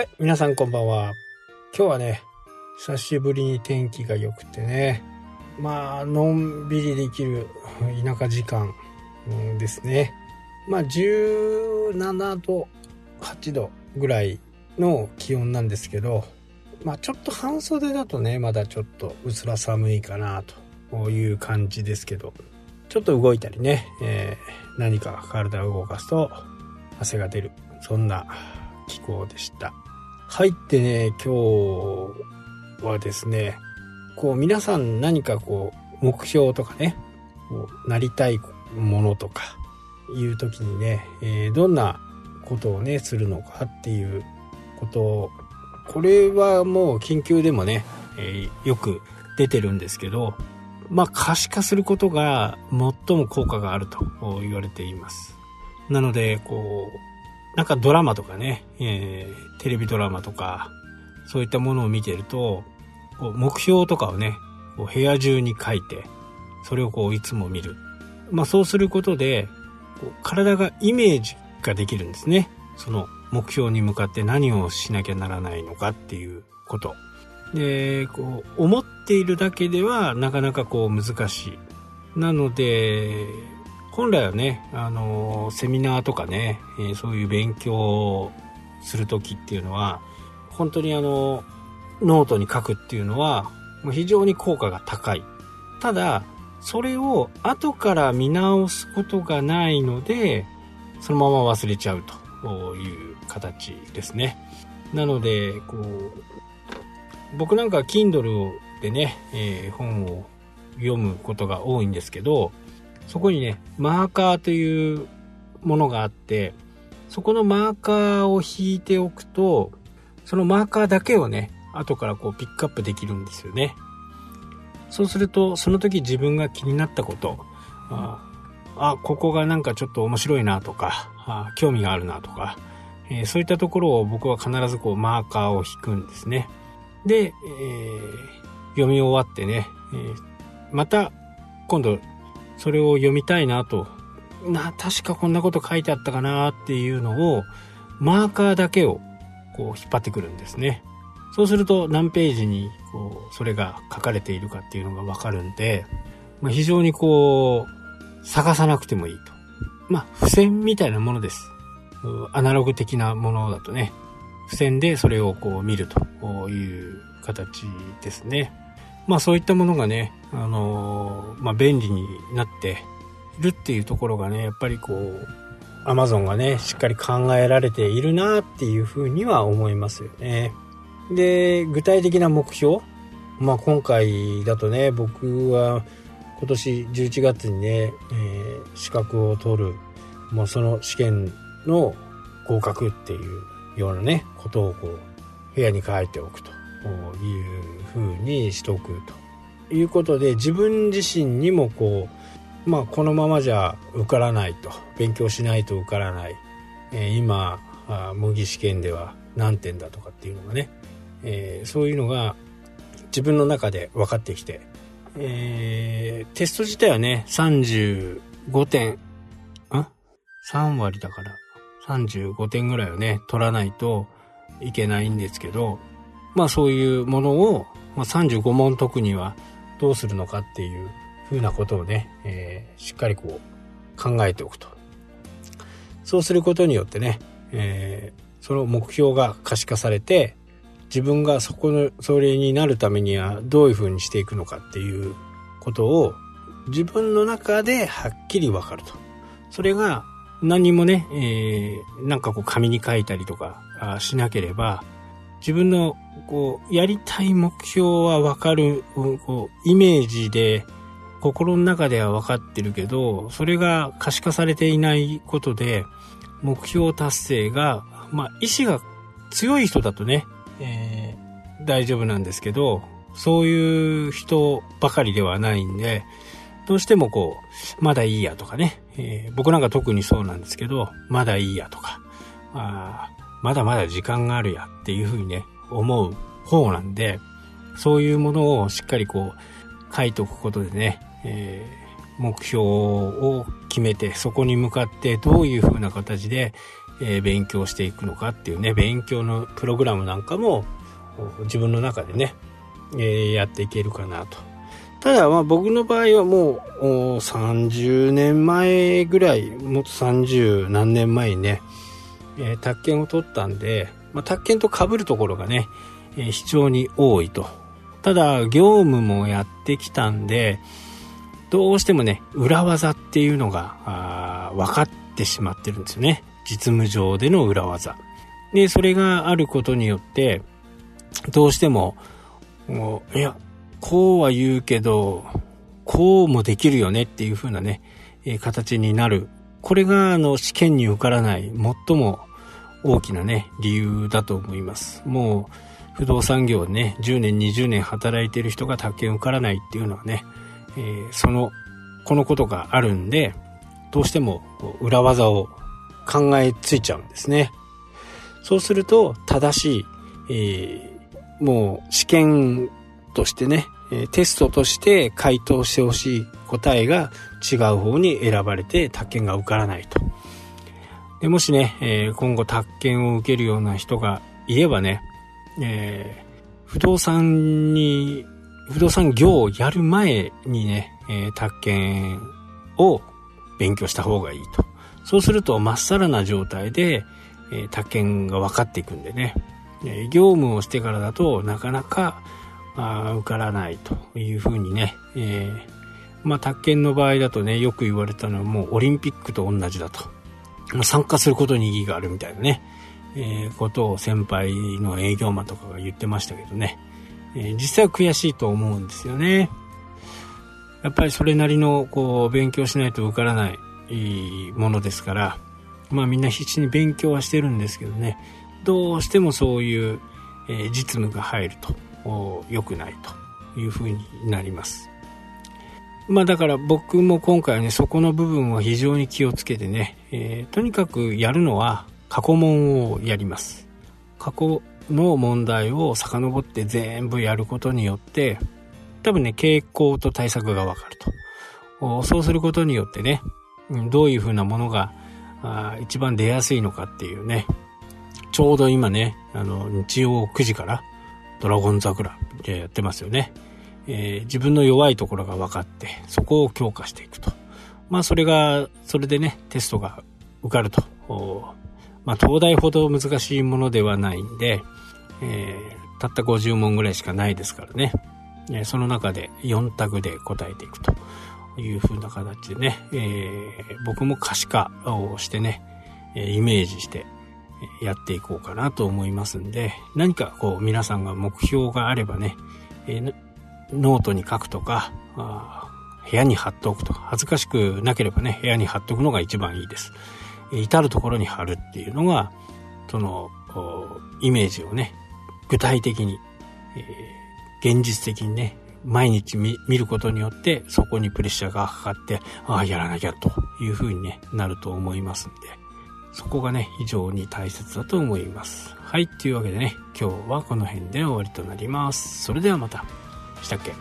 はい、皆さんこんばんは。今日はね、久しぶりに天気が良くてね、まあ、のんびりできる田舎時間、ですね。まあ、17度、8度ぐらいの気温なんですけど、まあ、ちょっと半袖だとね、まだちょっとうすら寒いかなという感じですけど、ちょっと動いたりね、えー、何か体を動かすと汗が出る。そんな気候でした。入ってね、今日はですね、こう皆さん何かこう目標とかね、こうなりたいものとかいう時にね、えー、どんなことをね、するのかっていうことを、これはもう研究でもね、えー、よく出てるんですけど、まあ可視化することが最も効果があると言われています。なので、こう、なんかドラマとかね、えー、テレビドラマとか、そういったものを見てると、こう目標とかをね、こう部屋中に書いて、それをこういつも見る。まあそうすることで、こう体がイメージができるんですね。その目標に向かって何をしなきゃならないのかっていうこと。で、こう、思っているだけではなかなかこう難しい。なので、本来はね、あのセミナーとかね、えー、そういう勉強をする時っていうのは、本当にあの、ノートに書くっていうのは、もう非常に効果が高い。ただ、それを後から見直すことがないので、そのまま忘れちゃうという形ですね。なので、こう、僕なんか Kindle でね、えー、本を読むことが多いんですけど、そこにね、マーカーというものがあって、そこのマーカーを引いておくと、そのマーカーだけをね、後からこうピックアップできるんですよね。そうすると、その時自分が気になったこと、あ、あここがなんかちょっと面白いなとか、あ興味があるなとか、えー、そういったところを僕は必ずこうマーカーを引くんですね。で、えー、読み終わってね、えー、また今度それを読みたいなと、な、確かこんなこと書いてあったかなっていうのを、マーカーだけをこう引っ張ってくるんですね。そうすると何ページにこうそれが書かれているかっていうのがわかるんで、まあ、非常にこう探さなくてもいいと。まあ付箋みたいなものです。アナログ的なものだとね、付箋でそれをこう見るという形ですね。まあそういったものがね、あのー、まあ便利になっているっていうところがね、やっぱりこう、アマゾンがね、しっかり考えられているなっていうふうには思いますよね。で、具体的な目標まあ今回だとね、僕は今年11月にね、えー、資格を取る、もうその試験の合格っていうようなね、ことをこう、部屋に書いておくと。いうふうにしておくということで自分自身にもこうまあこのままじゃ受からないと勉強しないと受からない、えー、今模擬試験では何点だとかっていうのがね、えー、そういうのが自分の中で分かってきて、えー、テスト自体はね35点ん3割だから35点ぐらいをね取らないといけないんですけどまあそういうものを、まあ、35問解くにはどうするのかっていうふうなことをね、えー、しっかりこう考えておくと。そうすることによってね、えー、その目標が可視化されて、自分がそこの、それになるためにはどういうふうにしていくのかっていうことを自分の中ではっきりわかると。それが何もね、えー、なんかこう紙に書いたりとかしなければ、自分のこうやりたい目標はわかるこうイメージで心の中では分かってるけどそれが可視化されていないことで目標達成がまあ意志が強い人だとね、えー、大丈夫なんですけどそういう人ばかりではないんでどうしてもこうまだいいやとかね、えー、僕なんか特にそうなんですけどまだいいやとかあまだまだ時間があるやっていうふうにね、思う方なんで、そういうものをしっかりこう書いておくことでね、えー、目標を決めて、そこに向かってどういうふうな形で、えー、勉強していくのかっていうね勉強のプログラムなんかも自分の中でね、えー、やっていけるかなと。ただまあ僕の場合はもう30年前ぐらいもっと30何年前にね、えー、宅建を取ったんで、まあ、宅建と被るところがね、えー、非常に多いと。ただ業務もやってきたんでどうしてもね裏技っていうのが分かってしまってるんですよね。実務上での裏技。でそれがあることによってどうしてももいやこうは言うけどこうもできるよねっていう風なね、形になる。これがあの試験に受からない最も大きなね理由だと思いますもう不動産業ね、10年、20年働いてる人が宅建受からないっていうのはね、えー、その、このことがあるんで、どうしても裏技を考えついちゃうんですね。そうすると、正しい、えー、もう試験としてね、テストとして回答してほしい答えが違う方に選ばれて宅建が受からないと。でもしね、えー、今後宅建を受けるような人がいればね、えー、不動産に、不動産業をやる前にね、えー、宅建を勉強した方がいいと。そうすると、まっさらな状態で、えー、宅建が分かっていくんでね、えー、業務をしてからだとなかなか、あ受からないというふうにね、えー、まあ、宅建の場合だとね、よく言われたのはもうオリンピックと同じだと。参加することに意義があるみたいなね。えー、ことを先輩の営業マンとかが言ってましたけどね、えー、実際は悔しいと思うんですよね。やっぱりそれなりのこう勉強しないと受からないものですから、まあみんな必死に勉強はしてるんですけどね、どうしてもそういう、え、実務が入ると良くないというふうになります。まあだから僕も今回はね、そこの部分は非常に気をつけてね、えー、とにかくやるのは過去問をやります。過去の問題を遡って全部やることによって、多分ね、傾向と対策がわかると。そうすることによってね、どういうふうなものが一番出やすいのかっていうね、ちょうど今ね、あの、日曜9時からドラゴン桜でやってますよね。えー、自分の弱いところが分かって、そこを強化していくと。まあそれが、それでね、テストが受かるとまあ、東大ほど難しいものではないんで、えー、たった50問ぐらいしかないですからね。えー、その中で4択で答えていくという風な形でね、えー、僕も可視化をしてね、イメージしてやっていこうかなと思いますんで、何かこう皆さんが目標があればね、えー、ノートに書くとか、部屋に貼っておくとか、恥ずかしくなければね、部屋に貼っておくのが一番いいです。至るところに貼るっていうのが、その、イメージをね、具体的に、えー、現実的にね、毎日見ることによって、そこにプレッシャーがかかって、ああ、やらなきゃという風に、ね、なると思いますんで、そこがね、非常に大切だと思います。はい、というわけでね、今日はこの辺で終わりとなります。それではまた。したっけ？